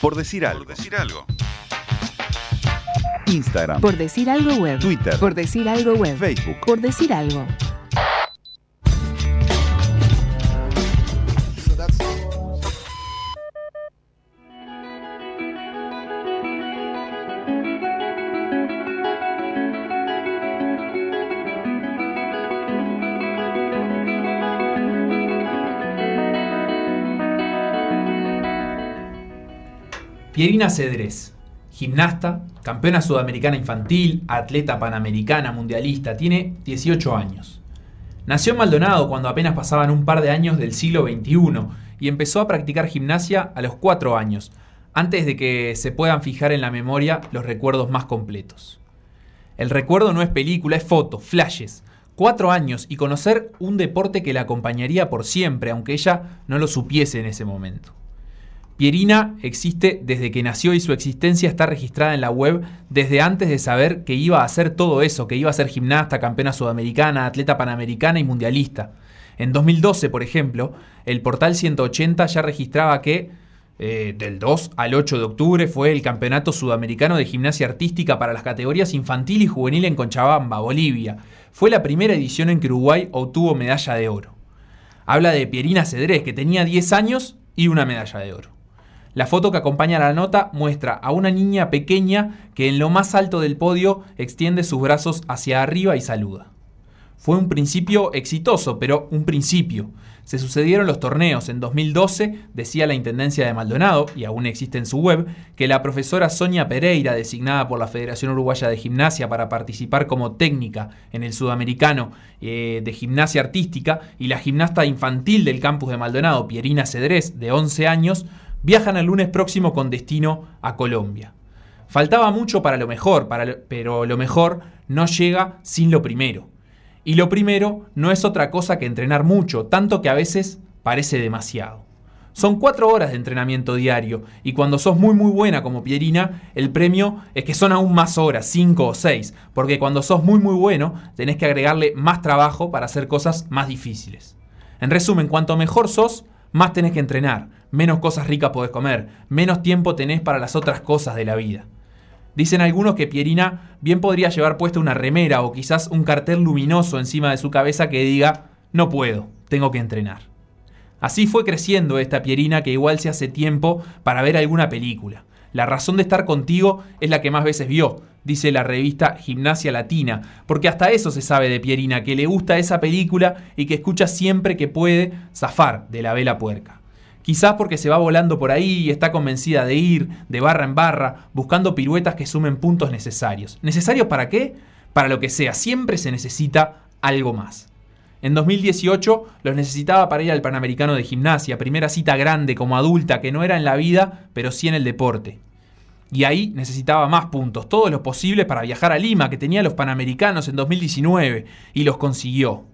Por decir algo. Por decir algo. Instagram. Por decir algo web. Twitter. Por decir algo web. Facebook. Por decir algo. Pierina Cedrés, gimnasta, campeona sudamericana infantil, atleta panamericana, mundialista, tiene 18 años. Nació en Maldonado cuando apenas pasaban un par de años del siglo XXI y empezó a practicar gimnasia a los 4 años, antes de que se puedan fijar en la memoria los recuerdos más completos. El recuerdo no es película, es foto, flashes. Cuatro años y conocer un deporte que la acompañaría por siempre, aunque ella no lo supiese en ese momento. Pierina existe desde que nació y su existencia está registrada en la web desde antes de saber que iba a hacer todo eso, que iba a ser gimnasta, campeona sudamericana, atleta panamericana y mundialista. En 2012, por ejemplo, el portal 180 ya registraba que eh, del 2 al 8 de octubre fue el Campeonato Sudamericano de Gimnasia Artística para las categorías infantil y juvenil en Conchabamba, Bolivia. Fue la primera edición en que Uruguay obtuvo medalla de oro. Habla de Pierina Cedrés, que tenía 10 años y una medalla de oro. La foto que acompaña a la nota muestra a una niña pequeña que en lo más alto del podio extiende sus brazos hacia arriba y saluda. Fue un principio exitoso, pero un principio. Se sucedieron los torneos. En 2012 decía la Intendencia de Maldonado, y aún existe en su web, que la profesora Sonia Pereira, designada por la Federación Uruguaya de Gimnasia para participar como técnica en el Sudamericano eh, de Gimnasia Artística, y la gimnasta infantil del campus de Maldonado, Pierina Cedrés, de 11 años, viajan el lunes próximo con destino a Colombia. Faltaba mucho para lo mejor, pero lo mejor no llega sin lo primero. Y lo primero no es otra cosa que entrenar mucho, tanto que a veces parece demasiado. Son cuatro horas de entrenamiento diario y cuando sos muy muy buena como Pierina, el premio es que son aún más horas, cinco o seis, porque cuando sos muy muy bueno tenés que agregarle más trabajo para hacer cosas más difíciles. En resumen, cuanto mejor sos, más tenés que entrenar, menos cosas ricas podés comer, menos tiempo tenés para las otras cosas de la vida. Dicen algunos que Pierina bien podría llevar puesta una remera o quizás un cartel luminoso encima de su cabeza que diga, no puedo, tengo que entrenar. Así fue creciendo esta Pierina que igual se hace tiempo para ver alguna película. La razón de estar contigo es la que más veces vio, dice la revista Gimnasia Latina, porque hasta eso se sabe de Pierina, que le gusta esa película y que escucha siempre que puede zafar de la vela puerca. Quizás porque se va volando por ahí y está convencida de ir de barra en barra, buscando piruetas que sumen puntos necesarios. ¿Necesarios para qué? Para lo que sea, siempre se necesita algo más. En 2018 los necesitaba para ir al Panamericano de Gimnasia, primera cita grande como adulta que no era en la vida, pero sí en el deporte. Y ahí necesitaba más puntos, todos los posibles para viajar a Lima, que tenía los Panamericanos en 2019, y los consiguió.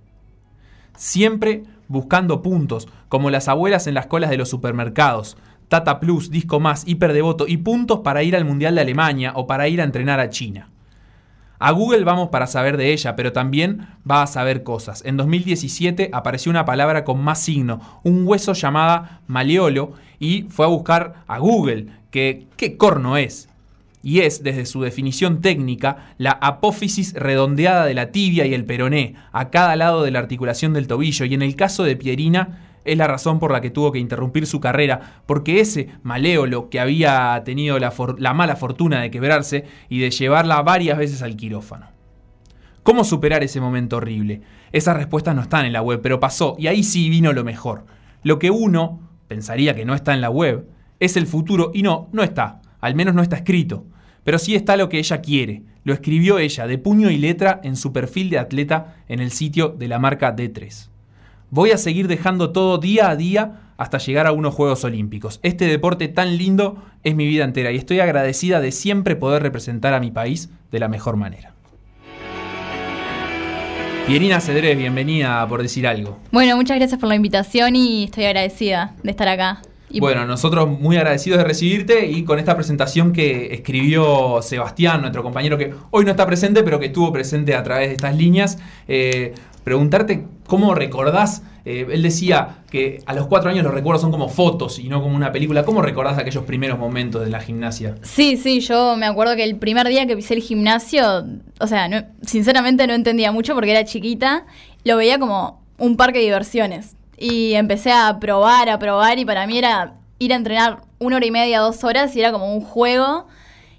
Siempre buscando puntos, como las abuelas en las colas de los supermercados. Tata Plus, Disco Más, Hiperdevoto y puntos para ir al Mundial de Alemania o para ir a entrenar a China. A Google vamos para saber de ella, pero también va a saber cosas. En 2017 apareció una palabra con más signo, un hueso llamada maleolo, y fue a buscar a Google, que qué corno es y es, desde su definición técnica, la apófisis redondeada de la tibia y el peroné, a cada lado de la articulación del tobillo, y en el caso de Pierina, es la razón por la que tuvo que interrumpir su carrera, porque ese maléolo que había tenido la, la mala fortuna de quebrarse y de llevarla varias veces al quirófano. ¿Cómo superar ese momento horrible? Esas respuestas no están en la web, pero pasó, y ahí sí vino lo mejor. Lo que uno pensaría que no está en la web, es el futuro, y no, no está, al menos no está escrito pero sí está lo que ella quiere. Lo escribió ella de puño y letra en su perfil de atleta en el sitio de la marca D3. Voy a seguir dejando todo día a día hasta llegar a unos Juegos Olímpicos. Este deporte tan lindo es mi vida entera y estoy agradecida de siempre poder representar a mi país de la mejor manera. Pierina Cedrés, bienvenida por decir algo. Bueno, muchas gracias por la invitación y estoy agradecida de estar acá bueno, nosotros muy agradecidos de recibirte y con esta presentación que escribió Sebastián, nuestro compañero que hoy no está presente, pero que estuvo presente a través de estas líneas, eh, preguntarte ¿Cómo recordás? eh, él decía que a los cuatro años los recuerdos son como fotos y no como una película. ¿Cómo recordás aquellos primeros momentos de la gimnasia? Sí, sí, yo me acuerdo que el primer día que pisé el gimnasio, o sea, no- sinceramente no entendía mucho porque era chiquita, lo veía como un parque de diversiones. Y empecé a probar, a probar, y para mí era ir a entrenar una hora y media, dos horas, y era como un juego.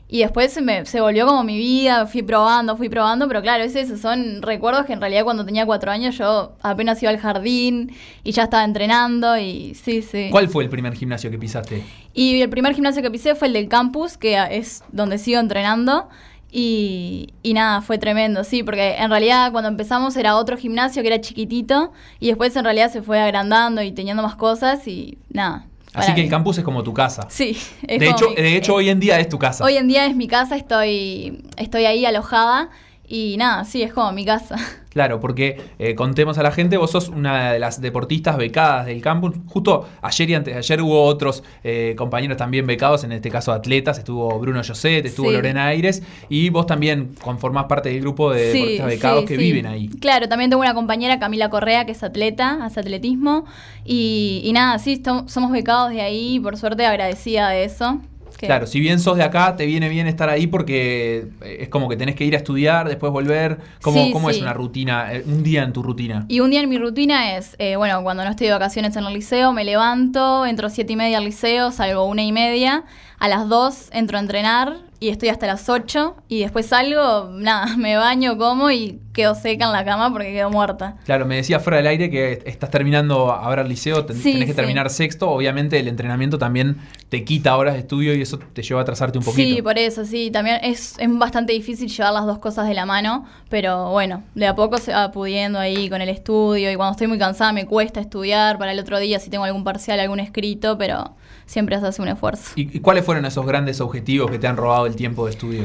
Y después se, me, se volvió como mi vida, fui probando, fui probando, pero claro, es eso, son recuerdos que en realidad cuando tenía cuatro años yo apenas iba al jardín y ya estaba entrenando y sí, sí. ¿Cuál fue el primer gimnasio que pisaste? Y el primer gimnasio que pisé fue el del campus, que es donde sigo entrenando. Y, y nada, fue tremendo, sí, porque en realidad cuando empezamos era otro gimnasio que era chiquitito y después en realidad se fue agrandando y teniendo más cosas y nada. Así que el campus es como tu casa. Sí, es De como hecho, mi- de hecho eh, hoy en día es tu casa. hoy en día es mi casa, estoy, estoy ahí alojada y nada, sí, es como mi casa. Claro, porque eh, contemos a la gente, vos sos una de las deportistas becadas del campus. Justo ayer y antes de ayer hubo otros eh, compañeros también becados, en este caso atletas. Estuvo Bruno Joset, estuvo Sí. Lorena Aires. Y vos también conformás parte del grupo de Sí, deportistas becados sí, que viven ahí. Claro, también tengo una compañera, Camila Correa, que es atleta, hace atletismo. Y, y nada, sí, somos becados de ahí, por suerte agradecida de eso. Que- Claro, si bien sos de acá, te viene bien estar ahí porque eh, es como que tenés que ir a estudiar, después volver. ¿Cómo, Sí, cómo es una rutina, eh, un día en tu rutina? Y un día en mi rutina es, eh, bueno, cuando no estoy de vacaciones en el liceo, me levanto, entro siete y media al liceo, salgo una y media, a las dos entro a entrenar y estoy hasta las ocho y después salgo, nada, me baño, como y quedo seca en la cama porque quedo muerta. Claro, me decía fuera del aire que estás terminando ahora el liceo, ten- Sí, tenés que sí. terminar sexto. Obviamente el entrenamiento también te quita horas de estudio y eso te lleva a atrasarte un poquito. Sí, por eso, sí. También es, es bastante difícil llevar las dos cosas de la mano, pero bueno, de a poco se va pudiendo ahí con el estudio y cuando estoy muy cansada me cuesta estudiar para el otro día si tengo algún parcial, algún escrito, pero siempre se hace un esfuerzo. ¿Y, cuáles fueron esos grandes objetivos que te han robado el tiempo de estudio?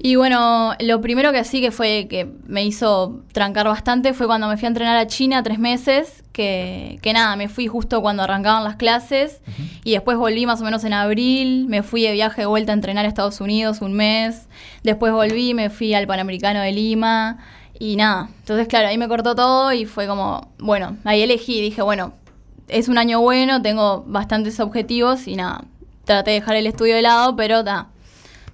Y bueno, lo primero que sí que fue que me hizo trancar bastante fue cuando me fui a entrenar a China tres meses, que, que nada, me fui justo cuando arrancaban las clases y después volví más o menos en abril, me fui de viaje de vuelta a entrenar a Estados Unidos un mes, después volví, me fui al Panamericano de Lima y nada, entonces claro, ahí me cortó todo y fue como, bueno, ahí elegí, dije, bueno, es un año bueno, tengo bastantes objetivos y nada, traté de dejar el estudio de lado, pero nada.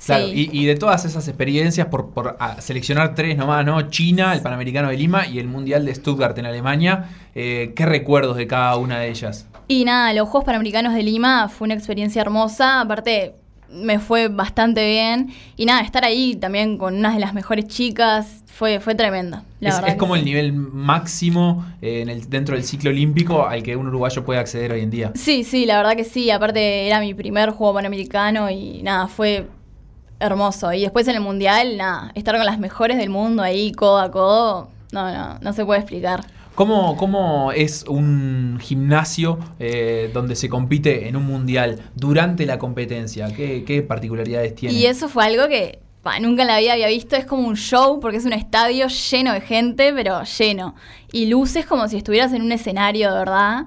Claro, sí. y, y de todas esas experiencias, por, por seleccionar tres nomás, ¿no? China, el Panamericano de Lima y el Mundial de Stuttgart en Alemania, eh, ¿qué recuerdos de cada una de ellas? Y nada, los Juegos Panamericanos de Lima fue una experiencia hermosa. Aparte, me fue bastante bien. Y nada, estar ahí también con unas de las mejores chicas fue, fue tremendo. La es verdad es que como sí. el nivel máximo eh, en el, dentro del ciclo olímpico al que un uruguayo puede acceder hoy en día. Sí, sí, la verdad que sí. Aparte, era mi primer Juego Panamericano y nada, fue hermoso. Y después en el Mundial, nada, estar con las mejores del mundo ahí, codo a codo, no, no, no se puede explicar. ¿Cómo, cómo es un gimnasio eh, donde se compite en un mundial durante la competencia? ¿Qué, qué particularidades tiene? Y eso fue algo que nunca en la vida había visto. Es como un show porque es un estadio lleno de gente, pero lleno. Y luces como si estuvieras en un escenario, de verdad.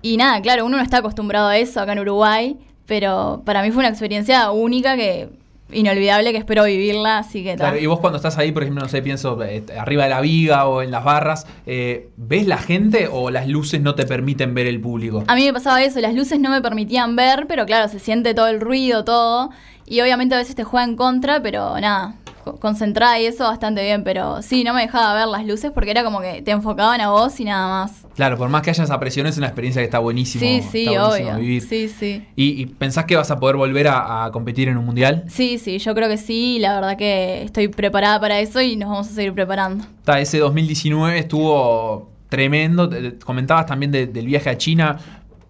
Y nada, claro, uno no está acostumbrado a eso acá en Uruguay, pero para mí fue una experiencia única que inolvidable que espero vivirla, así que. Claro, y vos cuando estás ahí, por ejemplo, no sé, pienso eh, arriba de la viga o en las barras, eh, ¿ves la gente o las luces no te permiten ver el público? A mí me pasaba eso, las luces no me permitían ver, pero claro, se siente todo el ruido, todo. Y obviamente a veces te juega en contra, pero nada, concentrada y eso bastante bien. Pero sí, no me dejaba ver las luces porque era como que te enfocaban a vos y nada más. Claro, por más que haya esa presión, es una experiencia que está buenísimo, sí, sí, está buenísimo obvio. vivir. Sí, sí. ¿Y, y pensás que vas a poder volver a, a competir en un mundial? Sí, sí, yo creo que sí. La verdad que estoy preparada para eso y nos vamos a seguir preparando. Está, ese 2019 estuvo tremendo. Comentabas también de- del viaje a China.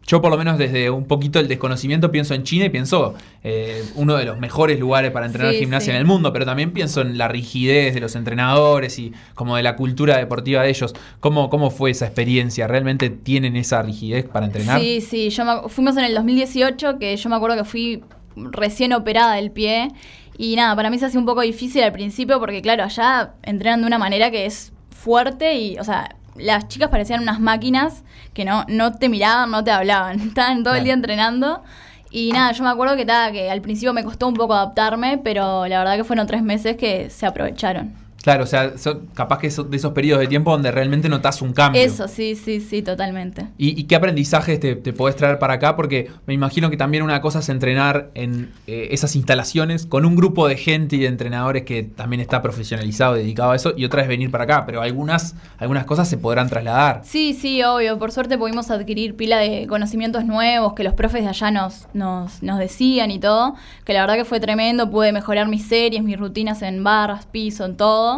Yo por lo menos desde un poquito el desconocimiento pienso en China y pienso eh, uno de los mejores lugares para entrenar Sí, gimnasia sí. en el mundo, pero también pienso en la rigidez de los entrenadores y como de la cultura deportiva de ellos. ¿Cómo, cómo fue esa experiencia? ¿Realmente tienen esa rigidez para entrenar? Sí, sí, yo me- fuimos en el 2018, que yo me acuerdo que fui recién operada del pie. Y nada, para mí se hace un poco difícil al principio porque, claro, allá entrenan de una manera que es fuerte y, o sea, las chicas parecían unas máquinas que no, no te miraban, no te hablaban. Estaban todo el día entrenando. Y nada, yo me acuerdo que, ta, que al principio me costó un poco adaptarme, pero la verdad que fueron tres meses que se aprovecharon. Claro, o sea, son- capaz que son de esos periodos de tiempo donde realmente notas un cambio. Eso, sí, sí, sí, totalmente. ¿Y, y qué aprendizajes te, te podés traer para acá? Porque me imagino que también una cosa es entrenar en eh, esas instalaciones con un grupo de gente y de entrenadores que también está profesionalizado, dedicado a eso, y otra es venir para acá, pero algunas, algunas cosas se podrán trasladar. Sí, sí, obvio. Por suerte pudimos adquirir pila de conocimientos nuevos que los profes de allá nos, nos, nos decían y todo. Que la verdad que fue tremendo. Pude mejorar mis series, mis rutinas en barras, piso, en todo.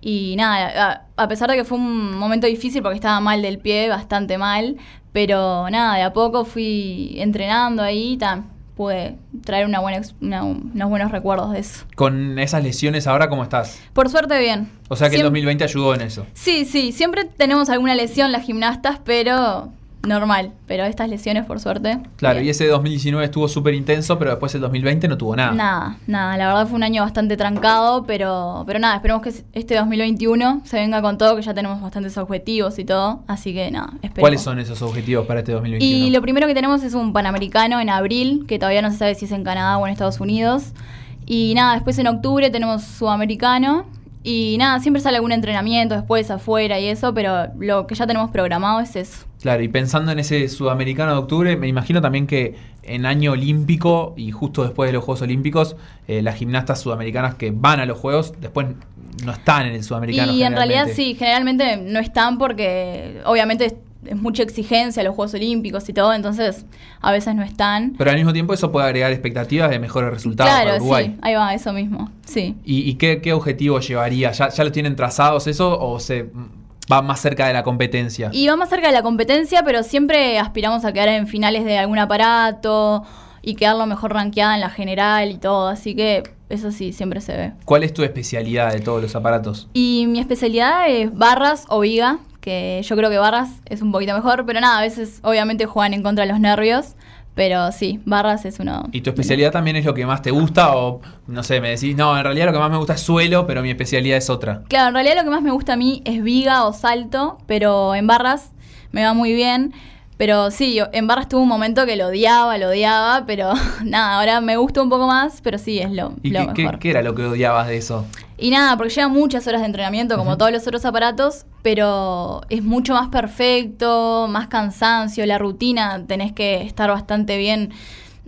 Y nada, a, a pesar de que fue un momento difícil porque estaba mal del pie, bastante mal. Pero nada, de a poco fui entrenando ahí y pude traer una buena, una- unos buenos recuerdos de eso. Con esas lesiones ahora, ¿cómo estás? Por suerte, bien. O sea que el Siem- 2020 ayudó en eso. Sí, sí, siempre tenemos alguna lesión las gimnastas, pero normal. Pero estas lesiones, por suerte. Claro, bien. y ese 2019 estuvo súper intenso, pero después el 2020 no tuvo nada. Nada, nada, la verdad fue un año bastante trancado, pero, pero nada, esperemos que este 2021 se venga con todo, que ya tenemos bastantes objetivos y todo, así que nada, esperemos. ¿Cuáles son esos objetivos para este 2021? Y lo primero que tenemos es un Panamericano en abril, que todavía no se sabe si es en Canadá o en Estados Unidos. Y nada, después en octubre tenemos Sudamericano. Y nada, siempre sale algún entrenamiento después afuera y eso, pero lo que ya tenemos programado es eso. Claro, y pensando en ese sudamericano de octubre, me imagino también que en año olímpico y justo después de los Juegos Olímpicos, eh, las gimnastas sudamericanas que van a los Juegos después no están en el sudamericano. Y en realidad sí, generalmente no están porque obviamente es, mucha exigencia los Juegos Olímpicos y todo, entonces a veces no están. Pero al mismo tiempo eso puede agregar expectativas de mejores resultados para claro, Uruguay. sí, ahí va, eso mismo, sí. ¿Y, y qué, qué objetivo llevaría? ¿Ya, ¿Ya lo tienen trazados eso o se va más cerca de la competencia? Y va más cerca de la competencia, pero siempre aspiramos a quedar en finales de algún aparato y quedar lo mejor rankeada en la general y todo, así que eso sí, siempre se ve. ¿Cuál es tu especialidad de todos los aparatos? Y mi especialidad es barras o viga, que yo creo que barras es un poquito mejor, pero nada, a veces obviamente juegan en contra de los nervios, pero sí, barras es uno. ¿Y tu especialidad también es lo que más te gusta? O no sé, me decís, no, en realidad lo que más me gusta es suelo, pero mi especialidad es otra. Claro, en realidad lo que más me gusta a mí es viga o salto, pero en barras me va muy bien. Pero sí, yo- en barras tuve un momento que lo odiaba, lo odiaba, pero nada, ahora me gusta un poco más, pero sí, es lo, ¿Y lo qué, mejor. qué- era lo que odiabas de eso? Y nada, porque lleva muchas horas de entrenamiento, como todos los otros aparatos, pero es mucho más perfecto, más cansancio, la rutina, tenés que estar bastante bien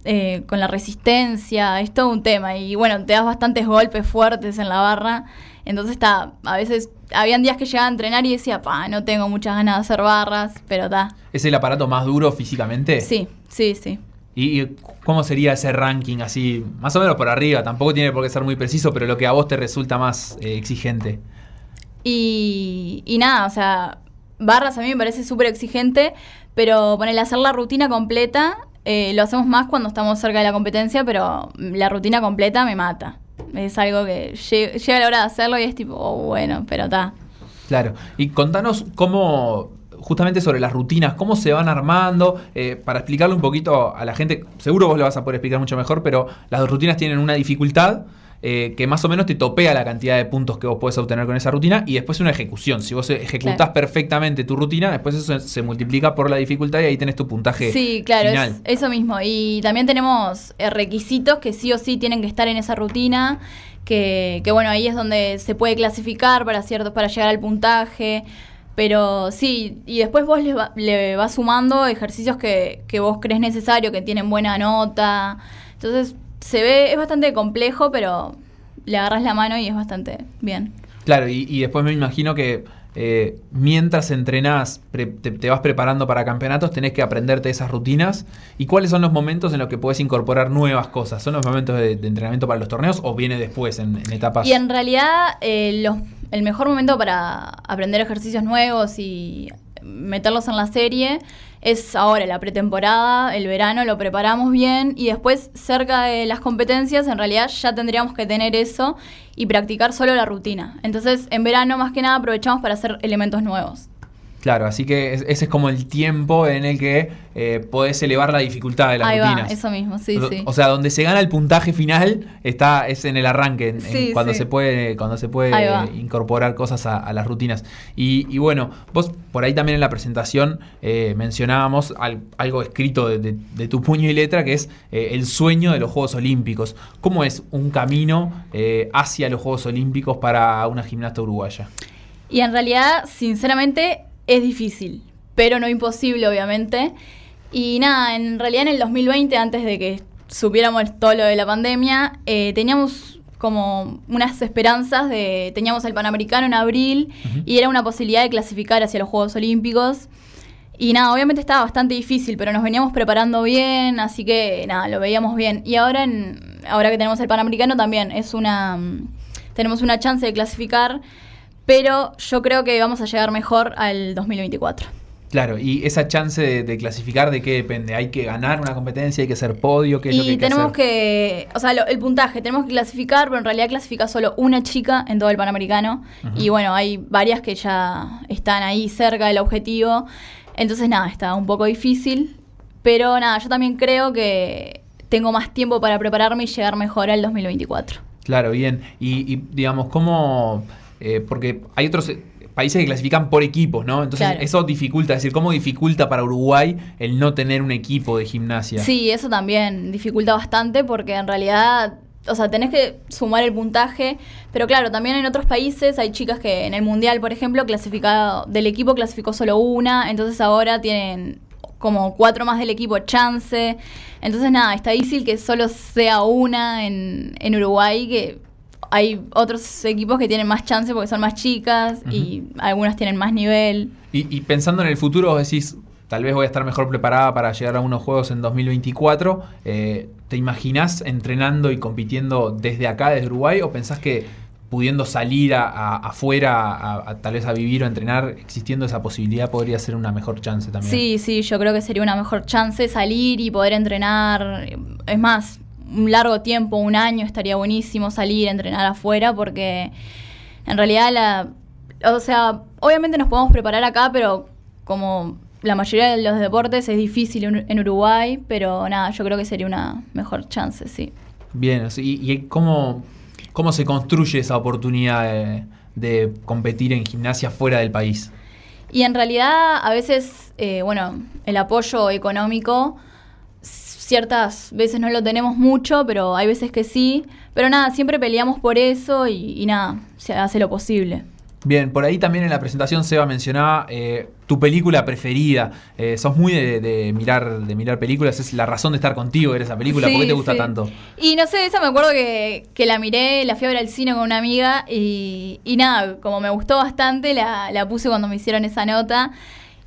eh, con la resistencia, es todo un tema. Y bueno, te das bastantes golpes fuertes en la barra, entonces está, a veces, habían días que llegaba a entrenar y decía, pa, no tengo muchas ganas de hacer barras, pero está. ¿Es el aparato más duro físicamente? Sí, sí, sí. ¿Y, y cómo sería ese ranking así? Más o menos por arriba, tampoco tiene por qué ser muy preciso, pero lo que a vos te resulta más eh, exigente. Y, y nada, o sea, barras a mí me parece súper exigente, pero ponerle hacer la rutina completa, eh, lo hacemos más cuando estamos cerca de la competencia, pero la rutina completa me mata. Es algo que lle- llega la hora de hacerlo y es tipo, oh, bueno, pero está. Claro. Y contanos cómo, justamente sobre las rutinas, cómo se van armando, eh, para explicarle un poquito a la gente, seguro vos lo vas a poder explicar mucho mejor, pero las rutinas tienen una dificultad eh, que más o menos te topea la cantidad de puntos que vos podés obtener con esa rutina y después una ejecución. Si vos ejecutás Claro. perfectamente tu rutina, después eso se, multiplica por la dificultad y ahí tenés tu puntaje Sí, claro, final. es eso mismo. Y también tenemos eh, requisitos que sí o sí tienen que estar en esa rutina, que, que bueno, ahí es donde se puede clasificar para ciertos, para llegar al puntaje. Pero sí, y después vos le, va- le vas sumando ejercicios que, que vos crees necesario, que tienen buena nota. Entonces, se ve, es bastante complejo, pero le agarras la mano y es bastante bien. Claro, y, y después me imagino que eh, mientras entrenás, pre- te, te vas preparando para campeonatos, tenés que aprenderte esas rutinas. ¿Y cuáles son los momentos en los que podés incorporar nuevas cosas? ¿Son los momentos de, de entrenamiento para los torneos o viene después, en, en etapas? Y en realidad, eh, los- el mejor momento para aprender ejercicios nuevos y meterlos en la serie es ahora, la pretemporada, el verano, lo preparamos bien y después, cerca de las competencias, en realidad ya tendríamos que tener eso y practicar solo la rutina. Entonces, en verano, más que nada, aprovechamos para hacer elementos nuevos. Claro, así que es- ese es como el tiempo en el que eh, podés elevar la dificultad de las Ahí rutinas. va, eso mismo, sí, o, sí. o sea, donde se gana el puntaje final está es en el arranque, en- en Sí, cuando sí. se puede cuando se puede incorporar cosas a, a las rutinas. Y, y bueno, vos por ahí también en la presentación eh, mencionábamos al- algo escrito de, de- de tu puño y letra que es eh, el sueño de los Juegos Olímpicos. ¿Cómo es un camino eh, hacia los Juegos Olímpicos para una gimnasta uruguaya? Y en realidad, sinceramente, es difícil, pero no imposible, obviamente. Y nada, en realidad en el 2020, antes de que supiéramos todo lo de la pandemia, eh, teníamos como unas esperanzas de... Teníamos el Panamericano en abril y era una posibilidad de clasificar hacia los Juegos Olímpicos. Y nada, obviamente estaba bastante difícil, pero nos veníamos preparando bien, así que nada, lo veíamos bien. Y ahora, en, ahora que tenemos el Panamericano también es una... mm, Tenemos una chance de clasificar, pero yo creo que vamos a llegar mejor al 2024. Claro, y esa chance de, de clasificar, ¿de qué depende? ¿Hay que ganar una competencia? ¿Hay que ser podio? ¿Qué es lo que tenemos hacer? que, o sea, lo- el puntaje, tenemos que clasificar, pero en realidad clasifica solo una chica en todo el Panamericano. Y bueno, hay varias que ya están ahí cerca del objetivo. Entonces, nada, está un poco difícil. Pero nada, yo también creo que tengo más tiempo para prepararme y llegar mejor al 2024. Claro, bien. Y, y, digamos, ¿cómo...? Eh, porque hay otros eh, países que clasifican por equipos, ¿no? Entonces Claro. eso dificulta, es decir, ¿cómo dificulta para Uruguay el no tener un equipo de gimnasia? Sí, eso también dificulta bastante porque en realidad, o sea, tenés que sumar el puntaje, pero claro, también en otros países hay chicas que en el mundial, por ejemplo, clasificado del equipo clasificó solo una, entonces ahora tienen como cuatro más del equipo chance. Entonces nada, está difícil que solo sea una en, en Uruguay que hay otros equipos que tienen más chance porque son más chicas y algunas tienen más nivel. Y, y pensando en el futuro, vos decís, tal vez voy a estar mejor preparada para llegar a unos juegos en 2024. eh, ¿Te imaginás entrenando y compitiendo desde acá, desde Uruguay? ¿O pensás que pudiendo salir a- a- afuera, a, a- tal vez a vivir o a entrenar, existiendo esa posibilidad, podría ser una mejor chance también? Sí, sí, yo creo que sería una mejor chance salir y poder entrenar. Es más, un largo tiempo, un año, estaría buenísimo salir a entrenar afuera porque en realidad la... O sea, obviamente nos podemos preparar acá, pero como la mayoría de los deportes es difícil en Uruguay, pero nada, yo creo que sería una mejor chance, sí. Bien, ¿y, y cómo, cómo se construye esa oportunidad de, de competir en gimnasia fuera del país? Y en realidad, a veces, eh, bueno, el apoyo económico, ciertas veces no lo tenemos mucho, pero hay veces que sí. Pero nada, siempre peleamos por eso y, y nada, se hace lo posible. Bien, por ahí también en la presentación Seba mencionaba eh, tu película preferida. Eh, sos muy de, de mirar de mirar películas, es la razón de estar contigo ver esa película. ¿Por qué Sí, te gusta sí. tanto? Y no sé, esa me acuerdo que, que la miré, la fui a ver al cine con una amiga y, y nada, como me gustó bastante, la, la puse cuando me hicieron esa nota.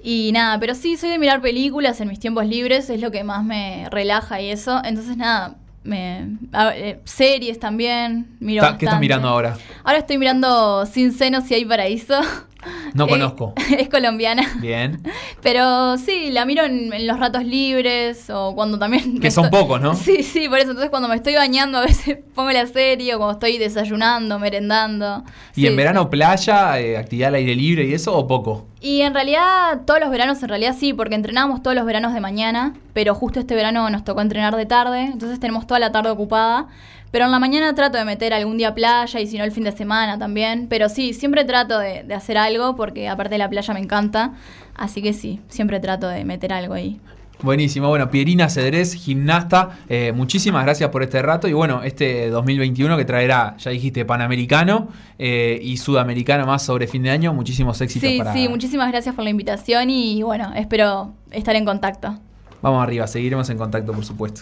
Y nada, pero sí, soy de mirar películas en mis tiempos libres, es lo que más me relaja y eso. Entonces nada, me, a- eh, series también, miro ¿Qué estás mirando ahora? Ahora estoy mirando Sin Senos si hay paraíso. No Eh, conozco. es colombiana. Bien. Pero sí, la miro en, en los ratos libres o cuando también... Que son estoy- pocos, ¿no? Sí, sí, por eso. Entonces cuando me estoy bañando a veces pongo la serie o cuando estoy desayunando, merendando. ¿Y Sí, en sí. verano playa, eh, actividad al aire libre y eso o poco? Y en realidad, todos los veranos, en realidad sí, porque entrenábamos todos los veranos de mañana, pero justo este verano nos tocó entrenar de tarde, entonces tenemos toda la tarde ocupada. Pero en la mañana trato de meter algún día playa y si no el fin de semana también. Pero sí, siempre trato de, de hacer algo porque aparte de la playa me encanta. Así que sí, siempre trato de meter algo ahí. Buenísimo, bueno, Pierina Cedrés, gimnasta, eh, muchísimas gracias por este rato y bueno, este 2021 que traerá, ya dijiste, Panamericano eh, y Sudamericano más sobre fin de año, muchísimos éxitos Sí, para... sí, muchísimas gracias por la invitación y bueno, espero estar en contacto. Vamos arriba, seguiremos en contacto por supuesto.